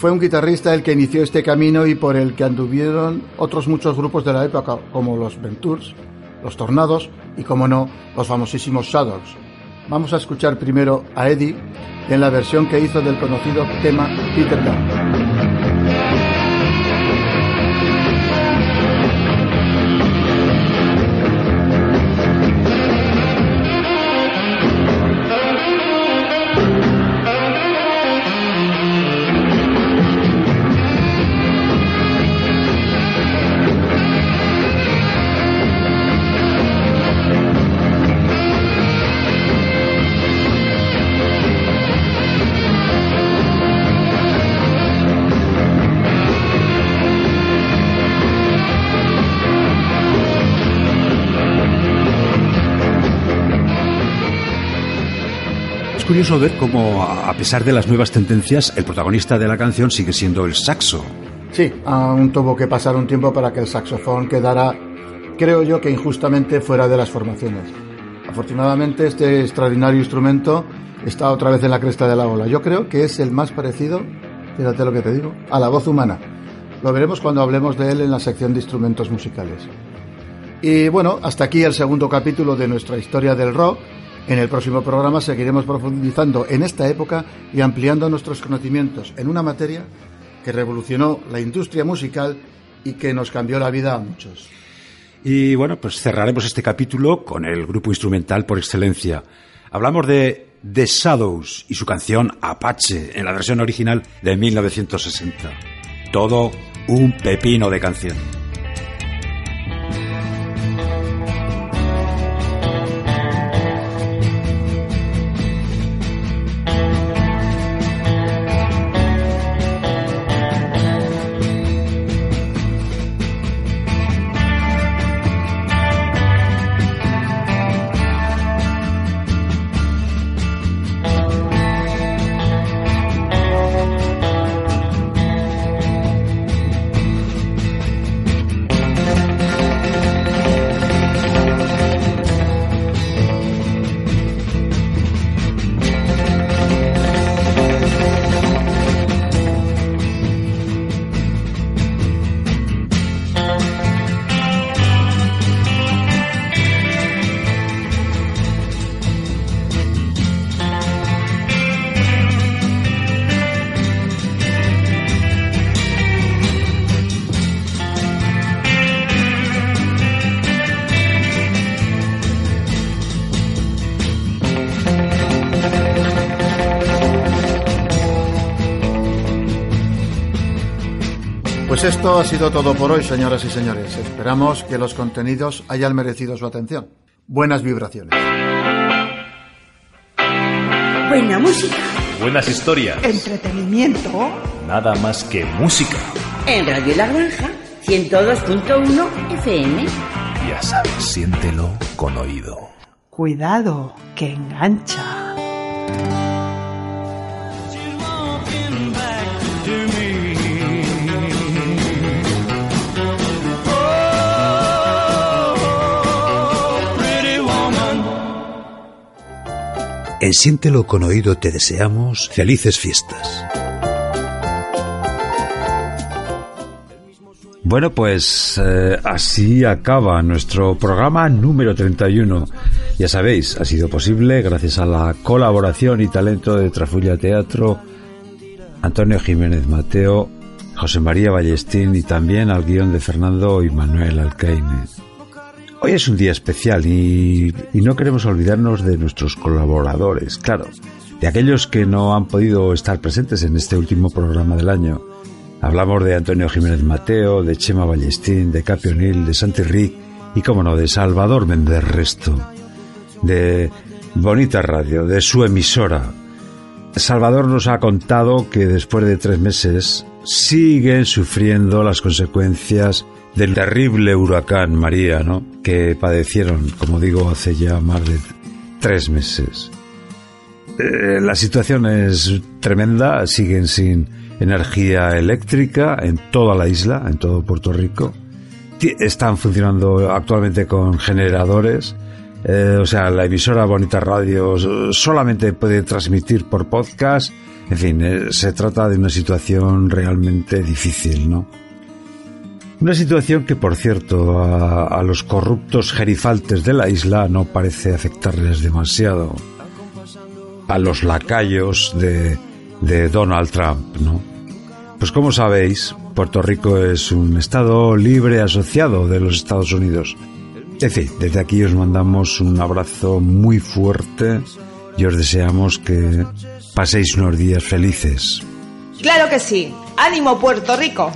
Fue un guitarrista el que inició este camino y por el que anduvieron otros muchos grupos de la época, como los Ventures, los Tornados y, como no, los famosísimos Shadows. Vamos a escuchar primero a Eddie en la versión que hizo del conocido tema Peter Gunn. Curioso ver cómo, a pesar de las nuevas tendencias, el protagonista de la canción sigue siendo el saxo. Sí, aún tuvo que pasar un tiempo para que el saxofón quedara, creo yo que injustamente fuera de las formaciones. Afortunadamente este extraordinario instrumento está otra vez en la cresta de la ola. Yo creo que es el más parecido, fíjate lo que te digo, a la voz humana. Lo veremos cuando hablemos de él en la sección de instrumentos musicales. Y bueno, hasta aquí el segundo capítulo de nuestra historia del rock. En el próximo programa seguiremos profundizando en esta época y ampliando nuestros conocimientos en una materia que revolucionó la industria musical y que nos cambió la vida a muchos. Y bueno, pues cerraremos este capítulo con el grupo instrumental por excelencia. Hablamos de The Shadows y su canción Apache en la versión original de 1960. Todo un pepino de canción. Sido todo por hoy, señoras y señores. Esperamos que los contenidos hayan merecido su atención. Buenas vibraciones. Buena música Buenas historias. Entretenimiento. Nada más que música. en Radio La Granja 102.1 FM. Ya sabes, siéntelo con oído. Cuidado, que engancha. En Siéntelo con oído te deseamos felices fiestas. Bueno, pues eh, así acaba nuestro programa número 31. Ya sabéis, ha sido posible gracias a la colaboración y talento de Trafulla Teatro, Antonio Jiménez Mateo, José María Ballestín y también al guion de Fernando y Manuel Alcaine. Hoy es un día especial y, no queremos olvidarnos de nuestros colaboradores, claro, de aquellos que no han podido estar presentes en este último programa del año. Hablamos de Antonio Jiménez Mateo, de Chema Ballestín, de Capi O'Neill, de Santi y, como no, de Salvador Méndez Resto, de Bonita Radio, de su emisora. Salvador nos ha contado que después de tres meses siguen sufriendo las consecuencias del terrible huracán María, ¿no? Que padecieron, como digo, hace ya más de tres meses. Eh, la situación es tremenda, siguen sin energía eléctrica en toda la isla, en todo Puerto Rico. Están funcionando actualmente con generadores. eh, o sea, la emisora Bonita Radio solamente puede transmitir por podcast. En fin, eh, se trata de una situación realmente difícil, ¿no? Una situación que, por cierto, a, los corruptos gerifaltes de la isla no parece afectarles demasiado. A los lacayos de, de Donald Trump, ¿no? Pues como sabéis, Puerto Rico es un estado libre asociado de los Estados Unidos. En fin, desde aquí os mandamos un abrazo muy fuerte y os deseamos que paséis unos días felices. Claro que sí. ¡Ánimo, Puerto Rico!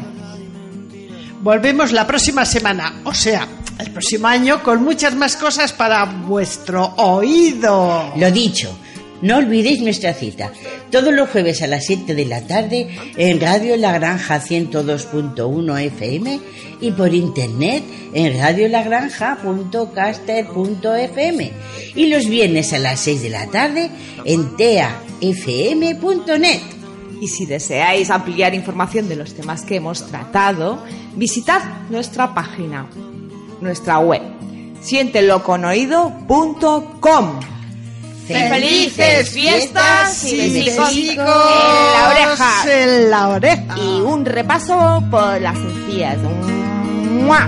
Volvemos la próxima semana, o sea, el próximo año con muchas más cosas para vuestro oído. Lo dicho, No olvidéis nuestra cita, todos los jueves a las 7 de la tarde en Radio La Granja 102.1 FM y por internet en radiolagranja.caster.fm y los viernes a las 6 de la tarde en teafm.net. Y si deseáis ampliar información de los temas que hemos tratado, visitad nuestra página, nuestra web, sienteloconoído.com. ¡Felices fiestas y besicos en la oreja! en la oreja! Y un repaso por las encías. ¡Mua!